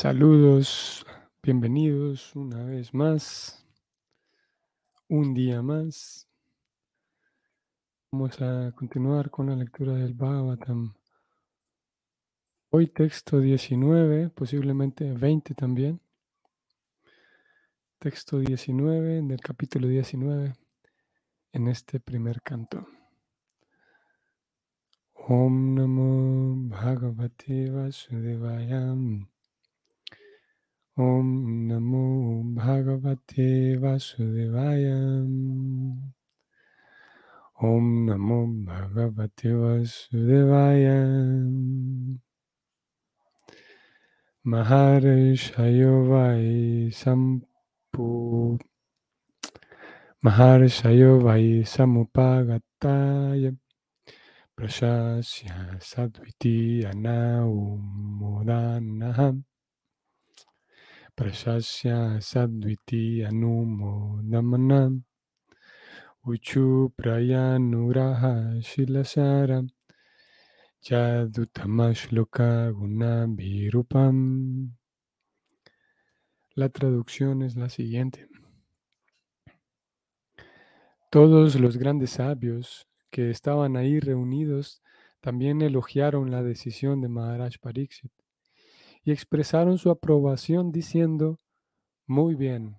Saludos, bienvenidos una vez más, un día más. Vamos a continuar con la lectura del Bhagavatam. Hoy texto 19, posiblemente 20 también. Texto 19 del capítulo 19 en este primer canto. Om Namo Bhagavate Vasudevaya. Om Namo Bhagavate Vasudevaya. Om Namo Bhagavate Vasudevaya. Maharshayo Vai Sampu Maharshayo Vai Samupagataya Prashasya Sadviti Anaumodanaha Prashasya Sadviti Anumodamanam Uchu Prayanuraha Shilasara Yaduttamashloka Gunabhirupam. La traducción es la siguiente. Todos los grandes sabios que estaban ahí reunidos también elogiaron la decisión de Maharaj Pariksit y expresaron su aprobación diciendo, muy bien.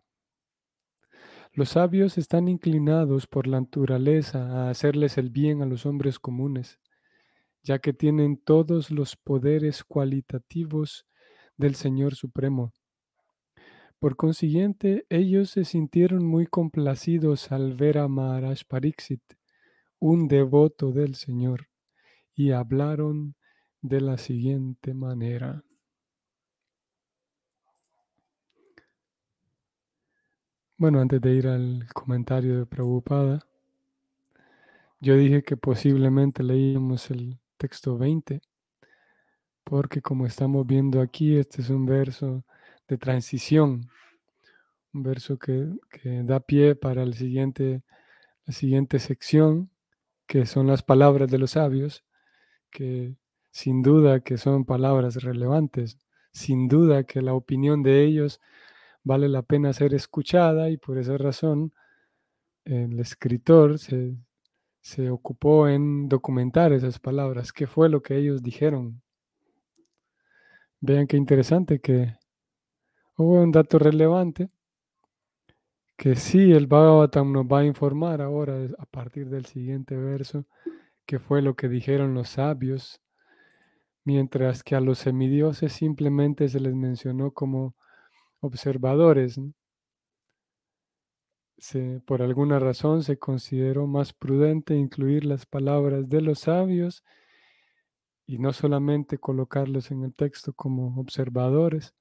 Los sabios están inclinados por la naturaleza a hacerles el bien a los hombres comunes, ya que tienen todos los poderes cualitativos del Señor Supremo. Por consiguiente, ellos se sintieron muy complacidos al ver a Maharaj Pariksit, un devoto del Señor, y hablaron de la siguiente manera. Bueno, antes de ir al comentario de Prabhupada, yo dije que posiblemente leíamos el texto 20, porque como estamos viendo aquí, este es un verso de transición, un verso que, da pie para siguiente, la siguiente sección, que son las palabras de los sabios, que sin duda que son palabras relevantes, sin duda que la opinión de ellos vale la pena ser escuchada y por esa razón el escritor se, se ocupó en documentar esas palabras, qué fue lo que ellos dijeron. Vean qué interesante que hubo un dato relevante que sí el Bhagavatam nos va a informar ahora a partir del siguiente verso qué fue lo que dijeron los sabios, mientras que a los semidioses simplemente se les mencionó como observadores. por alguna razón se consideró más prudente incluir las palabras de los sabios y no solamente colocarlos en el texto como observadores,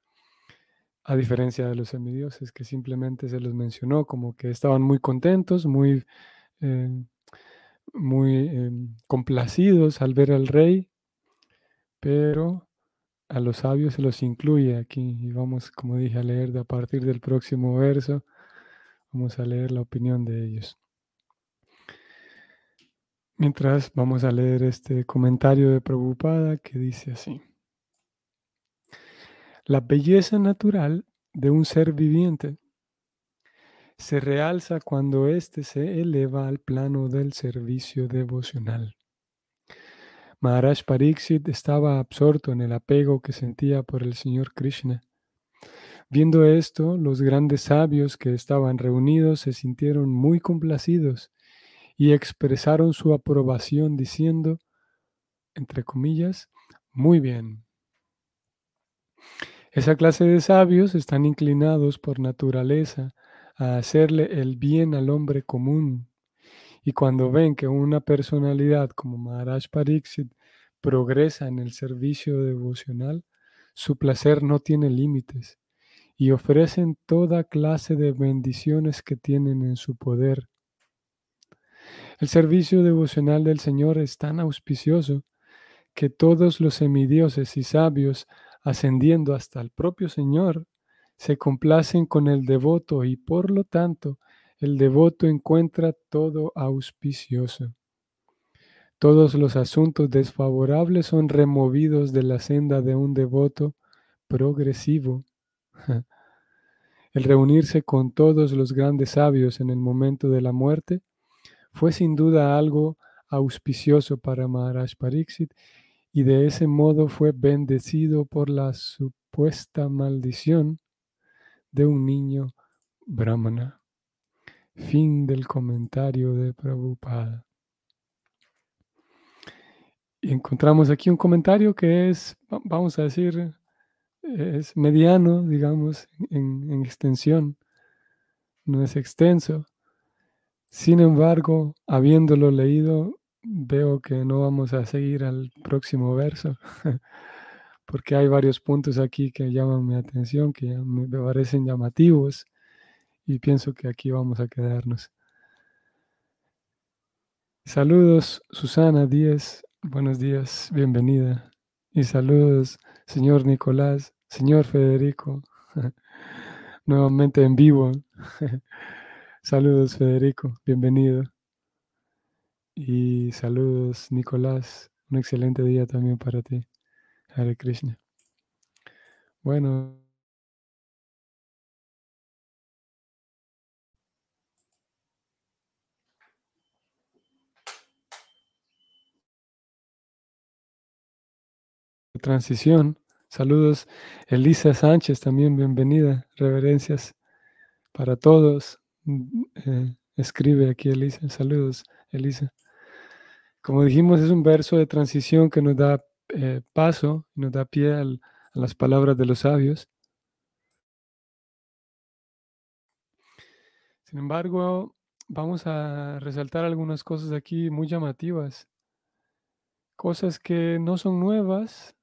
a diferencia de los semidioses que simplemente se los mencionó como que estaban muy contentos, muy, eh, muy em, complacidos al ver al rey, pero a los sabios se los incluye aquí y vamos, como dije, a leer de a partir del próximo verso, vamos a leer la opinión de ellos. Mientras vamos a leer este comentario de Prabhupada que dice así. La belleza natural de un ser viviente se realza cuando éste se eleva al plano del servicio devocional. Maharaj Pariksit estaba absorto en el apego que sentía por el Señor Krishna. Viendo esto, los grandes sabios que estaban reunidos se sintieron muy complacidos y expresaron su aprobación diciendo, entre comillas, muy bien. Esa clase de sabios están inclinados por naturaleza a hacerle el bien al hombre común y cuando ven que una personalidad como Maharaj Pariksit progresa en el servicio devocional, su placer no tiene límites y ofrecen toda clase de bendiciones que tienen en su poder. El servicio devocional del Señor es tan auspicioso que todos los semidioses y sabios, ascendiendo hasta el propio Señor, se complacen con el devoto y por lo tanto el devoto encuentra todo auspicioso. Todos los asuntos desfavorables son removidos de la senda de un devoto progresivo. El reunirse con todos los grandes sabios en el momento de la muerte fue sin duda algo auspicioso para Maharaj Pariksit y de ese modo fue bendecido por la supuesta maldición de un niño brahmana. Fin del comentario de Prabhupada. Y encontramos aquí un comentario que es, vamos a decir, es mediano, digamos, en, extensión. No es extenso. Sin embargo, habiéndolo leído, veo que no vamos a seguir al próximo verso, porque hay varios puntos aquí que llaman mi atención, que me parecen llamativos, y pienso que aquí vamos a quedarnos. Saludos, Susana Díez. Buenos días, bienvenida. Y saludos, señor Nicolás, señor Federico, nuevamente en vivo. saludos, Federico, bienvenido. Y saludos, Nicolás. Un excelente día también para ti. Hare Krishna. Bueno. Transición. Saludos, Elisa Sánchez, también bienvenida. Reverencias para todos. Mm, eh, escribe aquí Elisa. Saludos, Elisa. Como dijimos, es un verso de transición que nos da eh, paso, nos da pie a las palabras de los sabios. Sin embargo, vamos a resaltar algunas cosas aquí muy llamativas. Cosas que no son nuevas,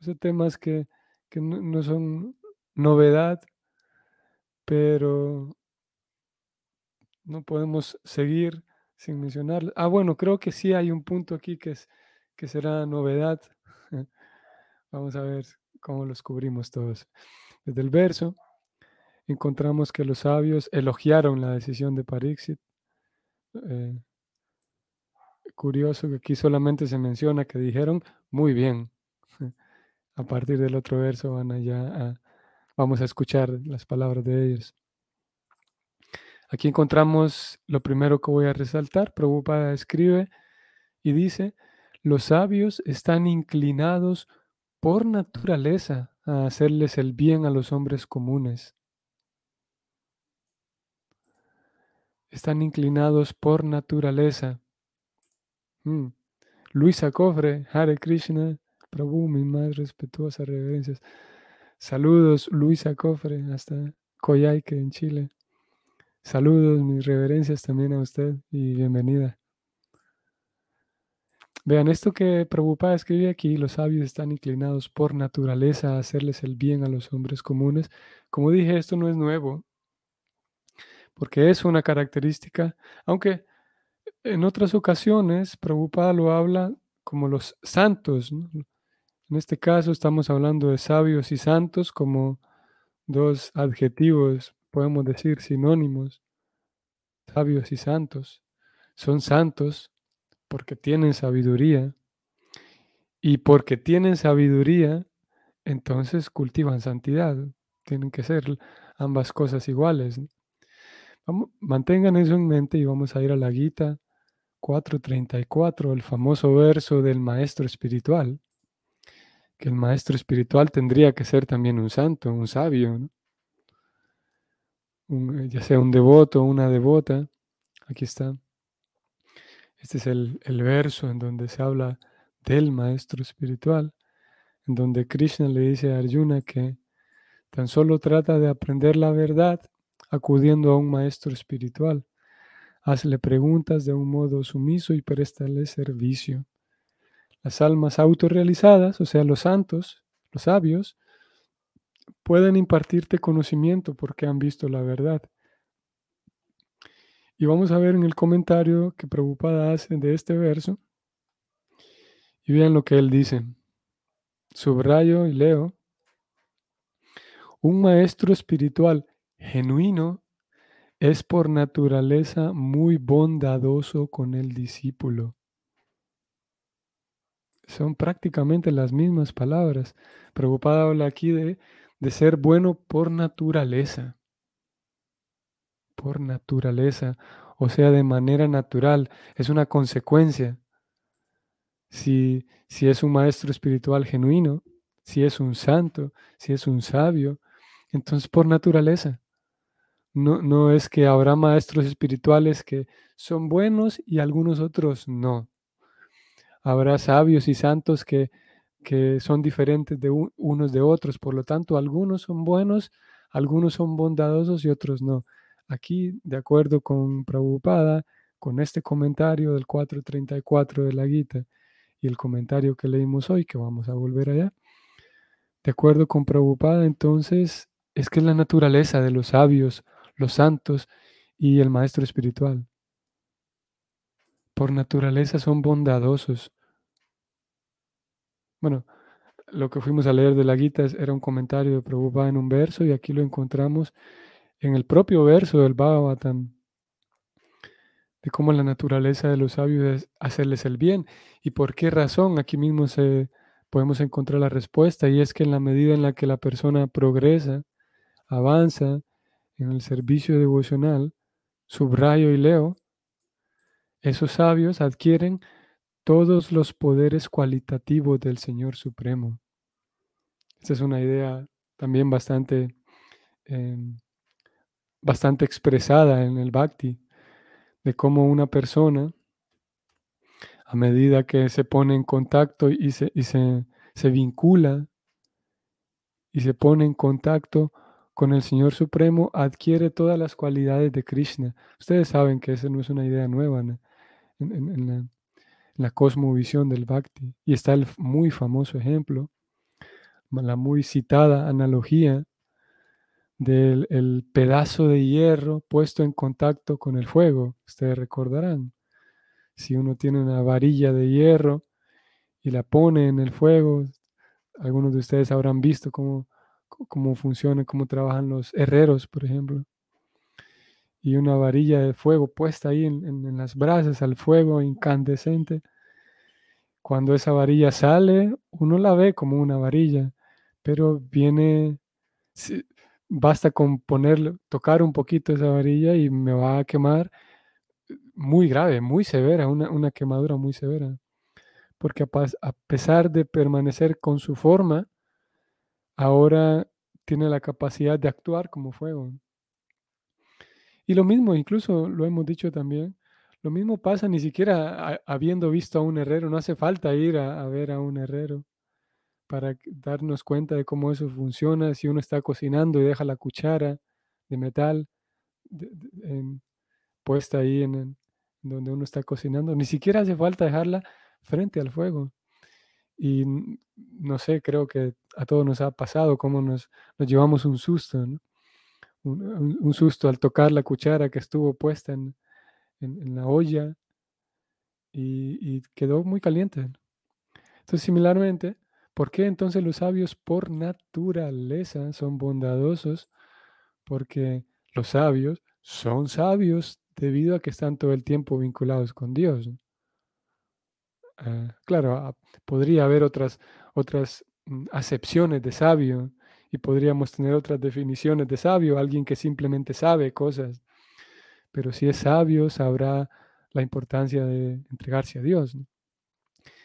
esos temas que, no, son novedad, pero no podemos seguir sin mencionar. Ah, bueno, creo que sí hay un punto aquí que, es, que será novedad. Vamos a ver cómo los cubrimos todos. Desde el verso encontramos que los sabios elogiaron la decisión de Parixit. Eh, curioso que aquí solamente se menciona que dijeron muy bien. A partir del otro verso van allá vamos a escuchar las palabras de ellos. Aquí encontramos lo primero que voy a resaltar. Prabhupada escribe y dice, los sabios están inclinados por naturaleza a hacerles el bien a los hombres comunes. Están inclinados por naturaleza. Mm. Luisa Cofre, Hare Krishna, Prabhu, mi más respetuosas reverencias. Saludos, Luisa Cofre, hasta Coyhaique, en Chile. Saludos, mis reverencias también a usted y bienvenida. Vean, esto que Prabhupada escribe aquí, los sabios están inclinados por naturaleza a hacerles el bien a los hombres comunes. Como dije, esto no es nuevo, porque es una característica, aunque en otras ocasiones Prabhupada lo habla como los santos, ¿no? En este caso estamos hablando de sabios y santos como dos adjetivos, podemos decir sinónimos. Sabios y santos. Son santos porque tienen sabiduría. Y porque tienen sabiduría, entonces cultivan santidad. Tienen que ser ambas cosas iguales. mantengan eso en mente y vamos a ir a la Gita 434, el famoso verso del maestro espiritual que el maestro espiritual tendría que ser también un santo, un sabio, eh, ya sea un devoto o una devota. Aquí está. Este es el, el verso en donde se habla del maestro espiritual, en donde Krishna le dice a Arjuna que tan solo trata de aprender la verdad acudiendo a un maestro espiritual. Hazle preguntas de un modo sumiso y préstale servicio. Las almas autorrealizadas, o sea, los santos, los sabios, pueden impartirte conocimiento porque han visto la verdad. Y vamos a ver en el comentario que Prabhupada hace de este verso. Y vean lo que él dice. Subrayo y leo. Un maestro espiritual genuino es por naturaleza muy bondadoso con el discípulo son prácticamente las mismas palabras. Preocupada habla aquí de, de ser bueno por naturaleza. Por naturaleza, o sea, de manera natural. Es una consecuencia. Si, si es un maestro espiritual genuino, si es un santo, si es un sabio, entonces por naturaleza. No, no es que habrá maestros espirituales que son buenos y algunos otros no. Habrá sabios y santos que, que son diferentes de unos de otros. Por lo tanto, algunos son buenos, algunos son bondadosos y otros no. Aquí, de acuerdo con Prabhupada, con este comentario del 434 de la Gita y el comentario que leímos hoy, que vamos a volver allá, de acuerdo con Prabhupada, entonces es que es la naturaleza de los sabios, los santos y el maestro espiritual. Por naturaleza son bondadosos. Bueno, lo que fuimos a leer de la Gita era un comentario de Prabhupada en un verso y aquí lo encontramos en el propio verso del Bhagavatam de cómo la naturaleza de los sabios es hacerles el bien y por qué razón aquí mismo se, podemos encontrar la respuesta y es que en la medida en la que la persona progresa, avanza en el servicio devocional, subrayo y leo, esos sabios adquieren todos los poderes cualitativos del Señor Supremo. Esta es una idea también bastante, em, bastante expresada en el Bhakti, de cómo una persona, a medida que se pone en contacto y se, y se, se vincula y se pone en contacto con el Señor Supremo, adquiere todas las cualidades de Krishna. Ustedes saben que esa no es una idea nueva en, la, cosmovisión del Bhakti. Y está el muy famoso ejemplo, la muy citada analogía del el pedazo de hierro puesto en contacto con el fuego. Ustedes recordarán, si uno tiene una varilla de hierro y la pone en el fuego, algunos de ustedes habrán visto cómo cómo funciona, cómo trabajan los herreros, por ejemplo. Y una varilla de fuego puesta ahí en, las brasas al fuego incandescente. Cuando esa varilla sale, uno la ve como una varilla, pero viene, basta con ponerlo, tocar un poquito esa varilla y me va a quemar muy grave, muy severa, una, una quemadura muy severa. Porque a pesar de permanecer con su forma, ahora tiene la capacidad de actuar como fuego. Y lo mismo, incluso lo hemos dicho también, lo mismo pasa ni siquiera habiendo visto a un herrero, no hace falta ir a, ver a un herrero para darnos cuenta de cómo eso funciona. Si uno está cocinando y deja la cuchara de metal puesta ahí en donde uno está cocinando, ni siquiera hace falta dejarla frente al fuego. Y no sé, creo que a todos nos ha pasado cómo nos, nos llevamos un susto, un, susto al tocar la cuchara que estuvo puesta en, la olla y, quedó muy caliente. Entonces, similarmente, ¿por qué entonces los sabios por naturaleza son bondadosos? Porque los sabios son sabios debido a que están todo el tiempo vinculados con Dios. Ah, claro, ah, podría haber otras, otras mm, acepciones de sabio y podríamos tener otras definiciones de sabio, alguien que simplemente sabe cosas, pero si es sabio sabrá la importancia de entregarse a Dios.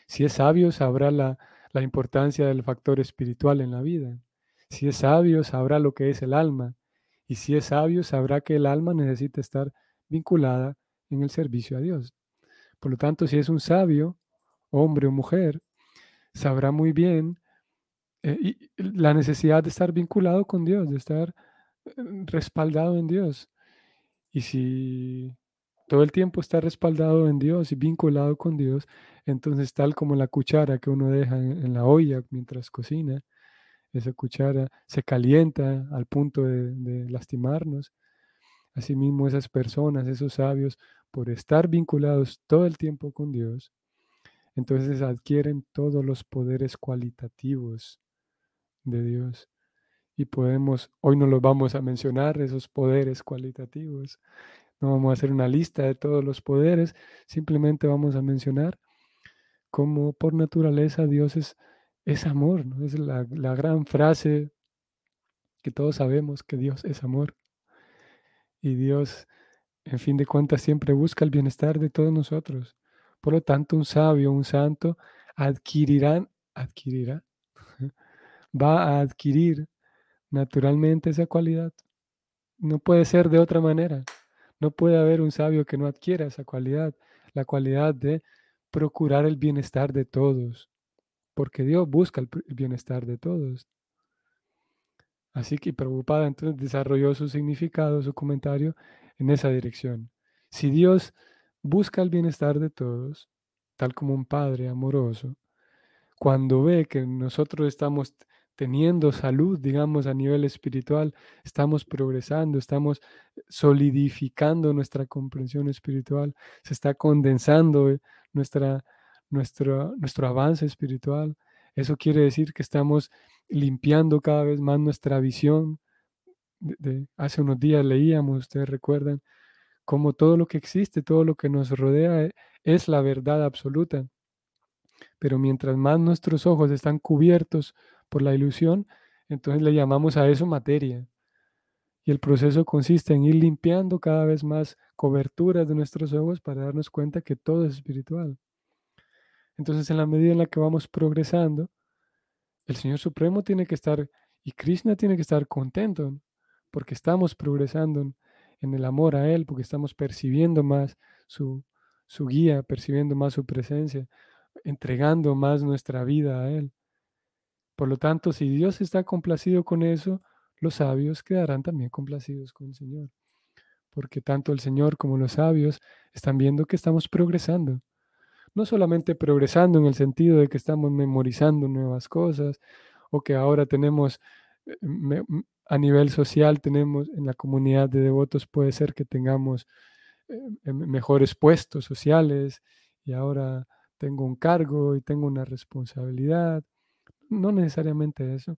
Si es sabio sabrá la, la importancia del factor espiritual en la vida. Si es sabio sabrá lo que es el alma. Y si es sabio sabrá que el alma necesita estar vinculada en el servicio a Dios. Por lo tanto, si es un sabio, hombre o mujer, sabrá muy bien eh, la necesidad de estar vinculado con Dios, de estar eh, respaldado en Dios. Y si todo el tiempo está respaldado en Dios y vinculado con Dios, entonces tal como la cuchara que uno deja en, la olla mientras cocina, esa cuchara se calienta al punto de lastimarnos. Asimismo, esas personas, esos sabios, por estar vinculados todo el tiempo con Dios, entonces adquieren todos los poderes cualitativos de Dios. Y podemos, hoy no los vamos a mencionar, esos poderes cualitativos. No vamos a hacer una lista de todos los poderes, simplemente vamos a mencionar como por naturaleza Dios es, es amor, ¿no? es la, la gran frase que todos sabemos que Dios es amor. Y Dios, en fin de cuentas, siempre busca el bienestar de todos nosotros. Por lo tanto, un sabio, un santo, adquirirán, adquirirá, va a adquirir naturalmente esa cualidad. No puede ser de otra manera. No puede haber un sabio que no adquiera esa cualidad, la cualidad de procurar el bienestar de todos, porque Dios busca el bienestar de todos. Así que preocupada entonces desarrolló su significado, su comentario en esa dirección. Si Dios busca el bienestar de todos, tal como un padre amoroso, cuando ve que nosotros estamos teniendo salud, digamos, a nivel espiritual, estamos progresando, estamos solidificando nuestra comprensión espiritual, se está condensando eh, nuestra, nuestro, nuestro avance espiritual. Eso quiere decir que estamos limpiando cada vez más nuestra visión. Hace unos días leíamos, ustedes recuerdan, como todo lo que existe, todo lo que nos rodea eh, es la verdad absoluta. Pero mientras más nuestros ojos están cubiertos por la ilusión, entonces le llamamos a eso materia. Y el proceso consiste en ir limpiando cada vez más coberturas de nuestros ojos para darnos cuenta que todo es espiritual. Entonces, en la medida en la que vamos progresando, el Señor Supremo tiene que estar y Krishna tiene que estar contento porque estamos progresando en el amor a Él, porque estamos percibiendo más su, su guía, percibiendo más su presencia, entregando más nuestra vida a Él. Por lo tanto, si Dios está complacido con eso, los sabios quedarán también complacidos con el Señor. Porque tanto el Señor como los sabios están viendo que estamos progresando. No solamente progresando en el sentido de que estamos memorizando nuevas cosas o que ahora tenemos, eh, a nivel social, tenemos en la comunidad de devotos, puede ser que tengamos eh, mejores puestos sociales y ahora tengo un cargo y tengo una responsabilidad no necesariamente eso,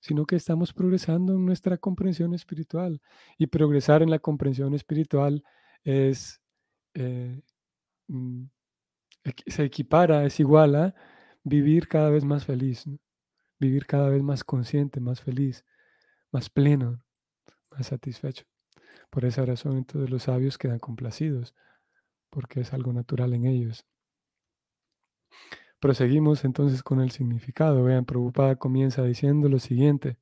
sino que estamos progresando en nuestra comprensión espiritual. Y progresar en la comprensión espiritual es, eh, mm, se equipara, es igual a vivir cada vez más feliz, vivir cada vez más consciente, más feliz, más pleno, más satisfecho. Por esa razón entonces los sabios quedan complacidos, porque es algo natural en ellos. Proseguimos entonces con el significado. Vean, Prabhupada comienza diciendo lo siguiente.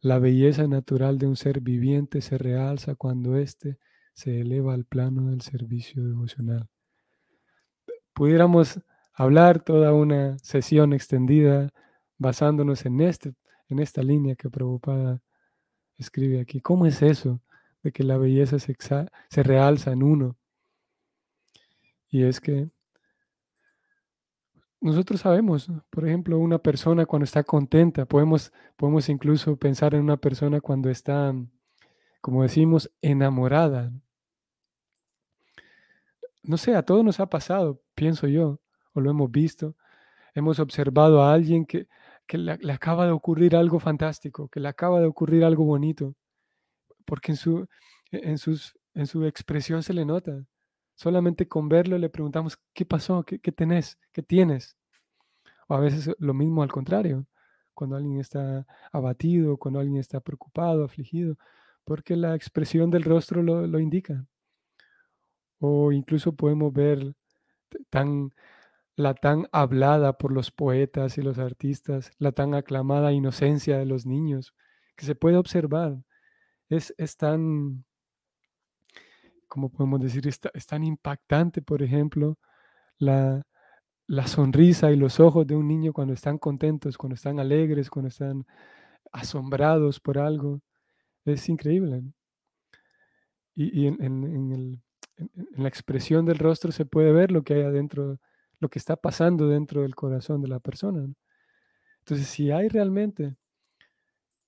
La belleza natural de un ser viviente se realza cuando éste se eleva al plano del servicio devocional. Pudiéramos hablar toda una sesión extendida basándonos en, este, en esta línea que Prabhupada escribe aquí. ¿Cómo es eso de que la belleza se, se realza en uno? Y es que nosotros sabemos, por ejemplo, una persona cuando está contenta, podemos, podemos incluso pensar en una persona cuando está, como decimos, enamorada. No sé, a todos nos ha pasado, pienso yo, o lo hemos visto. Hemos observado a alguien que, le, le, acaba de ocurrir algo fantástico, que le acaba de ocurrir algo bonito, porque en su, en sus, en su expresión se le nota. Solamente con verlo le preguntamos, ¿qué pasó? ¿Qué, tenés? ¿Qué tienes? O a veces lo mismo al contrario, cuando alguien está abatido, cuando alguien está preocupado, afligido, porque la expresión del rostro lo, indica. O incluso podemos ver tan, la tan hablada por los poetas y los artistas, la tan aclamada inocencia de los niños, que se puede observar. Es, es tan como podemos decir, es, tan impactante, por ejemplo, la, sonrisa y los ojos de un niño cuando están contentos, cuando están alegres, cuando están asombrados por algo. Es increíble. Y, en, la expresión del rostro se puede ver lo que hay adentro, lo que está pasando dentro del corazón de la persona. Entonces, si hay realmente,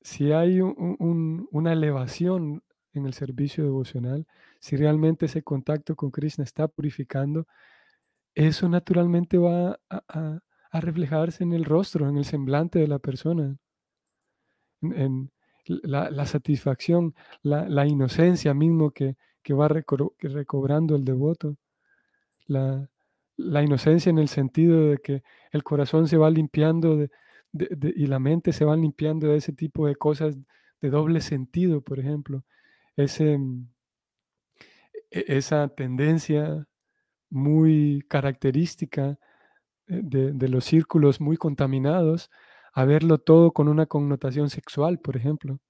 si hay una elevación en el servicio devocional, si realmente ese contacto con Krishna está purificando, eso naturalmente va a, reflejarse en el rostro, en el semblante de la persona, en, la, satisfacción, la, inocencia mismo que, va recobrando el devoto, la, la inocencia en el sentido de que el corazón se va limpiando de, y la mente se va limpiando de ese tipo de cosas de doble sentido, por ejemplo. Ese, mm, e, esa tendencia muy característica eh, de, de, los círculos muy contaminados a verlo todo con una connotación sexual, por ejemplo.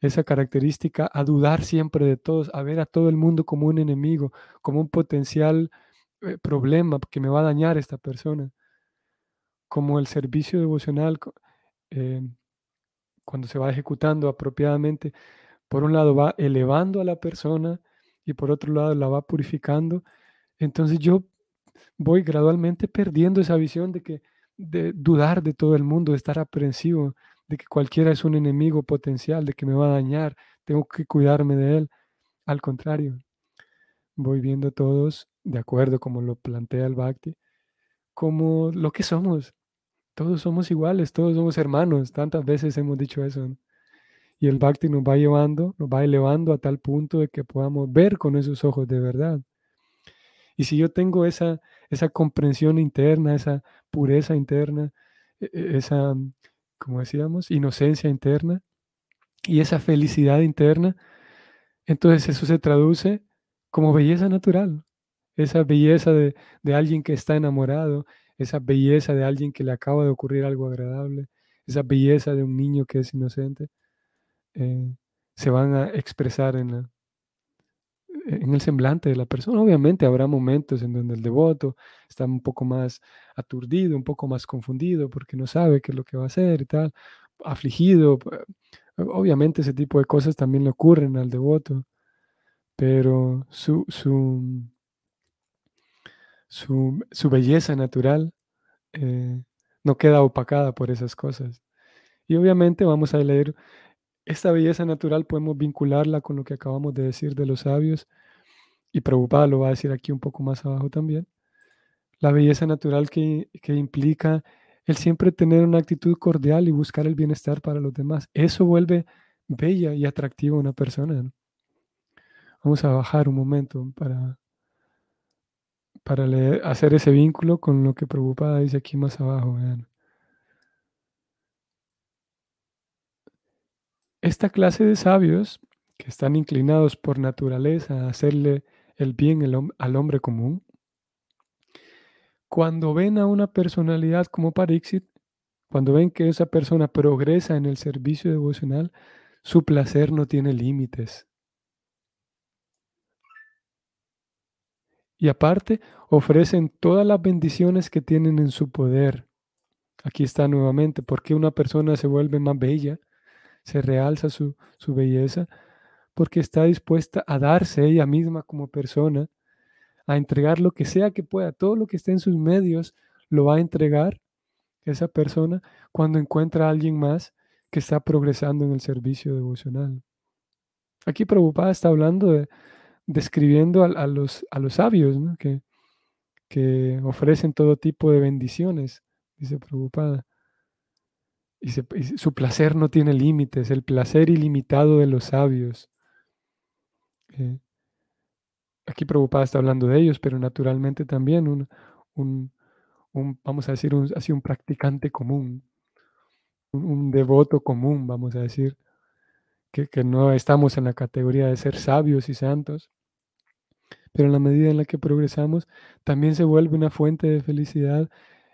Esa característica a dudar siempre de todos, a ver a todo el mundo como un enemigo, como un potencial eh, problema que me va a dañar esta persona. Como el servicio devocional, eh, cuando se va ejecutando apropiadamente, por un lado va elevando a la persona y por otro lado la va purificando. Entonces yo voy gradualmente perdiendo esa visión de que de dudar de todo el mundo, de estar aprensivo, de que cualquiera es un enemigo potencial, de que me va a dañar, tengo que cuidarme de él. Al contrario, voy viendo todos, de acuerdo como lo plantea el Bhakti, como lo que somos. Todos somos iguales, todos somos hermanos. Tantas veces hemos dicho eso. Y el Bhakti nos va llevando, nos va elevando a tal punto de que podamos ver con esos ojos de verdad. Y si yo tengo esa, esa comprensión interna, esa pureza interna, e, e, esa, como decíamos, inocencia interna y esa felicidad interna, entonces eso se traduce como belleza natural, esa belleza de, alguien que está enamorado, esa belleza de alguien que le acaba de ocurrir algo agradable, esa belleza de un niño que es inocente, eh, se van a expresar en, la, en el semblante de la persona. Obviamente habrá momentos en donde el devoto está un poco más aturdido, un poco más confundido porque no sabe qué es lo que va a hacer y tal, afligido. Obviamente ese tipo de cosas también le ocurren al devoto pero su, su, su, belleza natural eh, no queda opacada por esas cosas. Y obviamente vamos a leer esta belleza natural, podemos vincularla con lo que acabamos de decir de los sabios, y Prabhupada lo va a decir aquí un poco más abajo también. La belleza natural que, que implica el siempre tener una actitud cordial y buscar el bienestar para los demás. Eso vuelve bella y atractiva a una persona. Vamos a bajar un momento para, para hacer ese vínculo con lo que Prabhupada dice aquí más abajo. Esta clase de sabios que están inclinados por naturaleza a hacerle el bien al hombre común, cuando ven a una personalidad como Parixit, cuando ven que esa persona progresa en el servicio devocional, su placer no tiene límites. Y aparte, ofrecen todas las bendiciones que tienen en su poder. Aquí está nuevamente, porque una persona se vuelve más bella, se realza su, su belleza, porque está dispuesta a darse ella misma como persona, a entregar lo que sea que pueda, todo lo que esté en sus medios, lo va a entregar esa persona cuando encuentra a alguien más que está progresando en el servicio devocional. Aquí Prabhupada está hablando de, describiendo a, los, a los sabios que, que ofrecen todo tipo de bendiciones, dice Prabhupada. Y, su placer no tiene límites, el placer ilimitado de los sabios. Eh, aquí Prabhupada está hablando de ellos, pero naturalmente también un, un, vamos a decir, un, un practicante común, un, devoto común, vamos a decir, que, que no estamos en la categoría de ser sabios y santos, pero en la medida en la que progresamos, también se vuelve una fuente de felicidad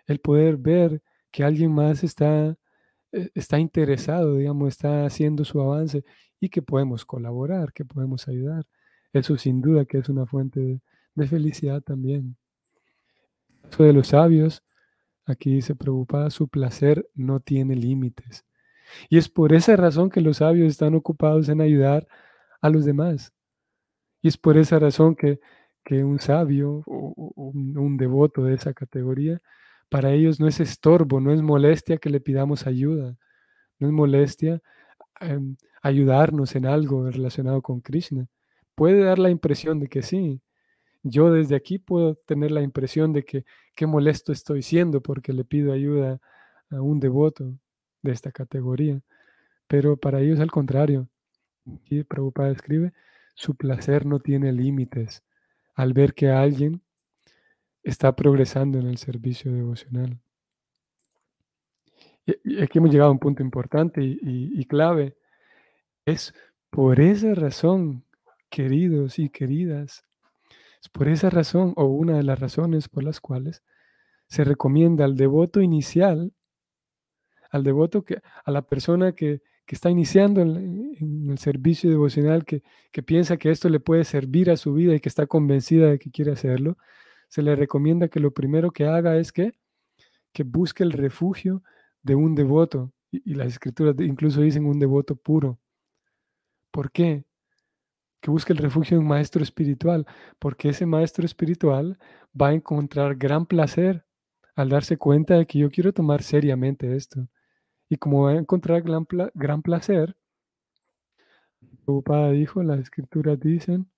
el poder ver que alguien más está, está interesado, digamos, está haciendo su avance y que podemos colaborar, que podemos ayudar. Eso sin duda que es una fuente de, felicidad también. Eso de los sabios, aquí dice preocupada, su placer no tiene límites. Y es por esa razón que los sabios están ocupados en ayudar a los demás. Y es por esa razón que, un sabio o, un, devoto de esa categoría, para ellos no es estorbo, no es molestia que le pidamos ayuda, no es molestia em, ayudarnos en algo relacionado con Krishna. Puede dar la impresión de que sí. Yo desde aquí puedo tener la impresión de que qué molesto estoy siendo porque le pido ayuda a un devoto de esta categoría. Pero para ellos al contrario. Y Prabhupada escribe, su placer no tiene límites al ver que alguien está progresando en el servicio devocional. Y aquí hemos llegado a un punto importante y, clave. Es por esa razón, queridos y queridas, es por esa razón o una de las razones por las cuales se recomienda al devoto inicial, al devoto que, a la persona que, está iniciando en, el servicio devocional, que, que, piensa que esto le puede servir a su vida y que está convencida de que quiere hacerlo, se le recomienda que lo primero que haga es que, que busque el refugio de un devoto. Y, las escrituras incluso dicen un devoto puro. ¿Por qué? Que busque el refugio de un maestro espiritual, porque ese maestro espiritual va a encontrar gran placer al darse cuenta de que yo quiero tomar seriamente esto. Y como va a encontrar gran, gran placer, Prabhupada dijo, las escrituras dicen,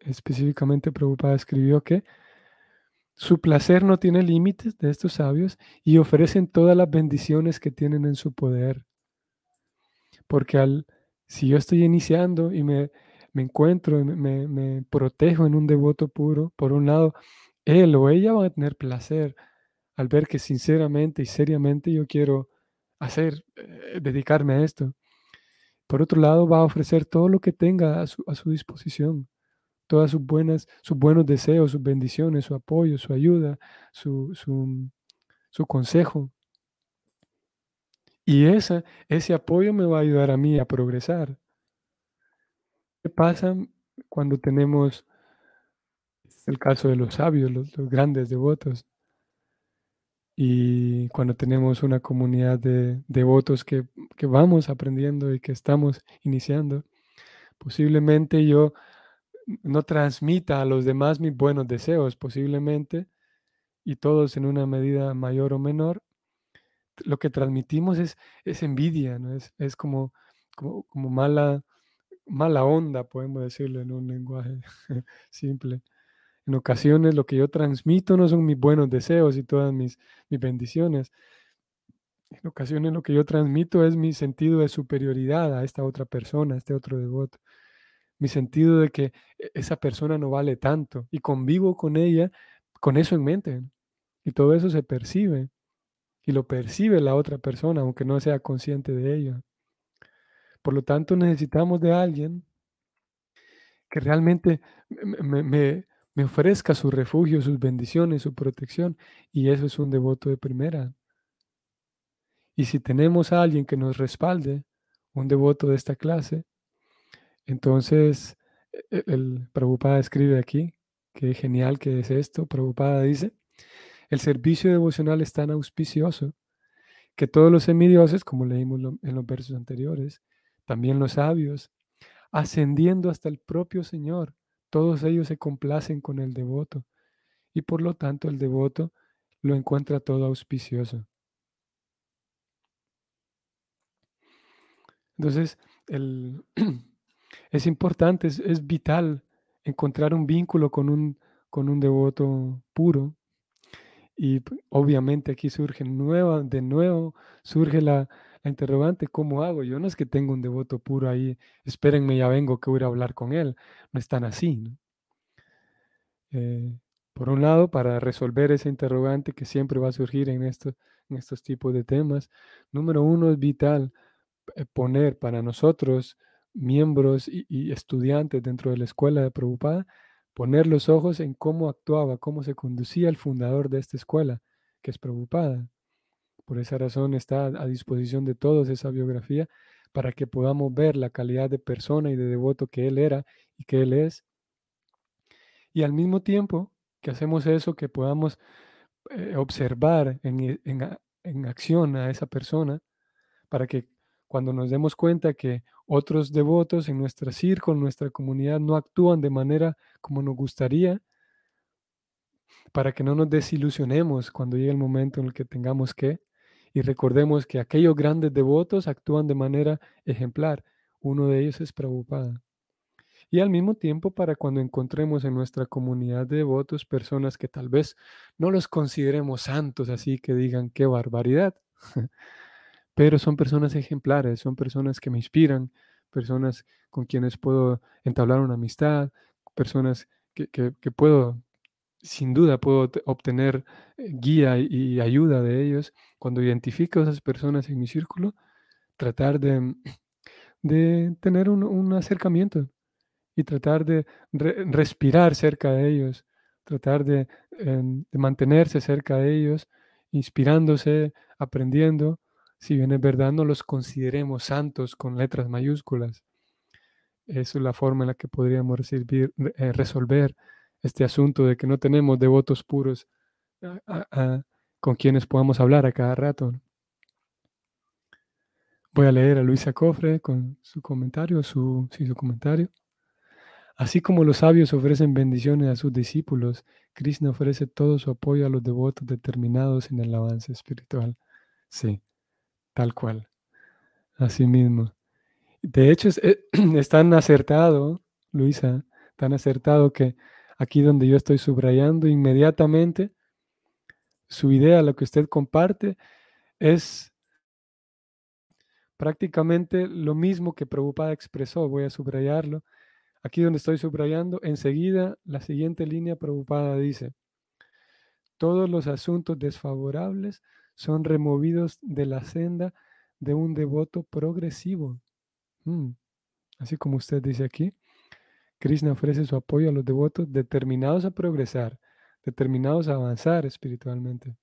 específicamente Prabhupada escribió que su placer no tiene límites de estos sabios y ofrecen todas las bendiciones que tienen en su poder. Porque al, si yo estoy iniciando y me, me encuentro, me, me protejo en un devoto puro, por un lado, él o ella va a tener placer al ver que sinceramente y seriamente yo quiero hacer, eh, dedicarme a esto. Por otro lado, va a ofrecer todo lo que tenga a su, a su disposición todas sus buenas, sus buenos deseos, sus bendiciones, su apoyo, su ayuda, su, su, consejo. Y esa, ese apoyo me va a ayudar a mí a progresar. ¿Qué pasa cuando tenemos el caso de los sabios, los, grandes devotos? Y cuando tenemos una comunidad de devotos que, que vamos aprendiendo y que estamos iniciando, posiblemente yo no transmita a los demás mis buenos deseos, posiblemente, y todos en una medida mayor o menor, lo que transmitimos es, es envidia, ¿no? es, es como, como, mala, mala onda, podemos decirlo en un lenguaje simple. En ocasiones lo que yo transmito no son mis buenos deseos y todas mis, mis bendiciones. En ocasiones lo que yo transmito es mi sentido de superioridad a esta otra persona, a este otro devoto mi sentido de que e, esa persona no vale tanto y convivo con ella con eso en mente. Y todo eso se percibe y lo percibe la otra persona, aunque no sea consciente de ello. Por lo tanto, necesitamos de alguien que realmente me, me, ofrezca su refugio, sus bendiciones, su protección. Y eso es un devoto de primera. Y si tenemos a alguien que nos respalde, un devoto de esta clase, entonces, e-, el, Prabhupada escribe aquí, qué genial que es esto. Prabhupada dice, el servicio devocional es tan auspicioso que todos los semidioses, como leímos en los versos anteriores, también los sabios, ascendiendo hasta el propio Señor, todos ellos se complacen con el devoto y por lo tanto el devoto lo encuentra todo auspicioso. Entonces, el, es importante, es, vital encontrar un vínculo con un, con un devoto puro. Y obviamente aquí surge nueva, de nuevo, surge la, interrogante, ¿cómo hago? Yo no es que tenga un devoto puro ahí, espérenme, ya vengo que voy a hablar con él. No es tan así. Eh, por un lado, para resolver ese interrogante que siempre va a surgir en, esto, en estos tipos de temas, número uno es vital eh, poner para nosotros miembros y, estudiantes dentro de la escuela de Prabhupada, poner los ojos en cómo actuaba, cómo se conducía el fundador de esta escuela, que es Prabhupada. Por esa razón está a disposición de todos esa biografía para que podamos ver la calidad de persona y de devoto que él era y que él es. Y al mismo tiempo que hacemos eso, que podamos eh, observar en, en acción a esa persona, para que cuando nos demos cuenta que otros devotos en nuestra círculo, en nuestra comunidad, no actúan de manera como nos gustaría, para que no nos desilusionemos cuando llegue el momento en el que tengamos que, y recordemos que aquellos grandes devotos actúan de manera ejemplar. Uno de ellos es Prabhupada. Y al mismo tiempo, para cuando encontremos en nuestra comunidad de devotos personas que tal vez no los consideremos santos, así que digan qué barbaridad, pero son personas ejemplares, son personas que me inspiran, personas con quienes puedo entablar una amistad, personas que, puedo sin duda puedo obtener eh, guía y ayuda de ellos. Cuando identifico a esas personas en mi círculo, tratar de, de tener un, acercamiento y tratar de respirar cerca de ellos, tratar de, em, de, mantenerse cerca de ellos, inspirándose, aprendiendo. Si bien es verdad, no los consideremos santos con letras mayúsculas. Esa es la forma en la que podríamos eh, resolver este asunto de que no tenemos devotos puros con quienes podamos hablar a cada rato. Voy a leer a Luisa Cofre con su comentario, su, su comentario. Así como los sabios ofrecen bendiciones a sus discípulos, Krishna ofrece todo su apoyo a los devotos determinados en el avance espiritual. Sí, tal cual. Así mismo. De hecho, es, es tan acertado, Luisa, tan acertado que aquí donde yo estoy subrayando inmediatamente, su idea, lo que usted comparte, es prácticamente lo mismo que Prabhupada expresó. Voy a subrayarlo. Aquí donde estoy subrayando, enseguida la siguiente línea Prabhupada dice, todos los asuntos desfavorables son removidos de la senda de un devoto progresivo. Mm, así como usted dice aquí, Krishna ofrece su apoyo a los devotos determinados a progresar, determinados a avanzar espiritualmente.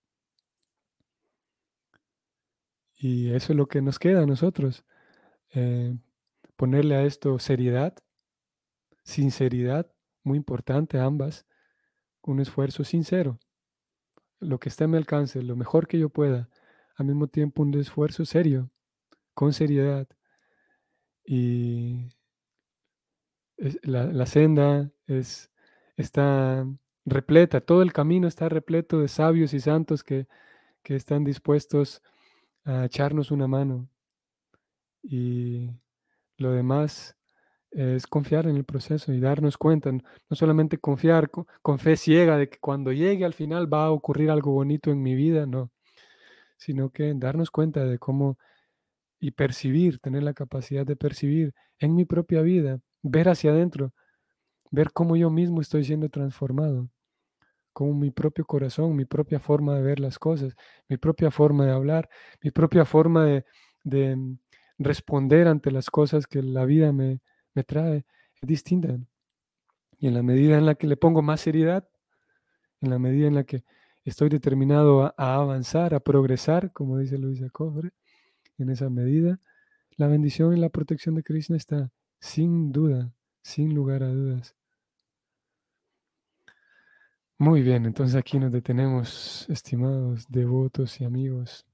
Y eso es lo que nos queda a nosotros. Eh, ponerle a esto seriedad, sinceridad, muy importante ambas, un esfuerzo sincero. Lo que esté a mi alcance, lo mejor que yo pueda, al mismo tiempo un esfuerzo serio, con seriedad. Y la, senda es, está repleta, todo el camino está repleto de sabios y santos que, están dispuestos a echarnos una mano. Y lo demás es confiar en el proceso y darnos cuenta, no solamente confiar con, fe ciega de que cuando llegue al final va a ocurrir algo bonito en mi vida, no, sino que darnos cuenta de cómo y percibir, tener la capacidad de percibir en mi propia vida ver hacia adentro, ver cómo yo mismo estoy siendo transformado, cómo mi propio corazón, mi propia forma de ver las cosas, mi propia forma de hablar, mi propia forma de, mm, responder ante las cosas que la vida me, trae es distinta. Y en la medida en la que le pongo más seriedad, en la medida en la que estoy determinado a, avanzar, a progresar, como dice Luisa Cofre, en esa medida, la bendición y la protección de Krishna está sin duda, sin lugar a dudas. Muy bien, entonces aquí nos detenemos, estimados devotos y amigos.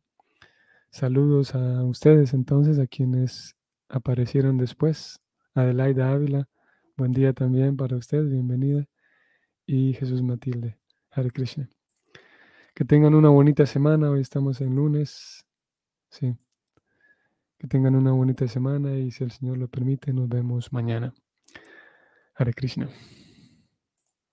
Saludos a ustedes entonces, a quienes aparecieron después. Adelaida Ávila, buen día también para usted, bienvenida. Y Jesús Matilde, Hare Krishna. Que tengan una bonita semana, hoy estamos en lunes. Sí. Que tengan una bonita semana y si el Señor lo permite, nos vemos mañana. Hare Krishna.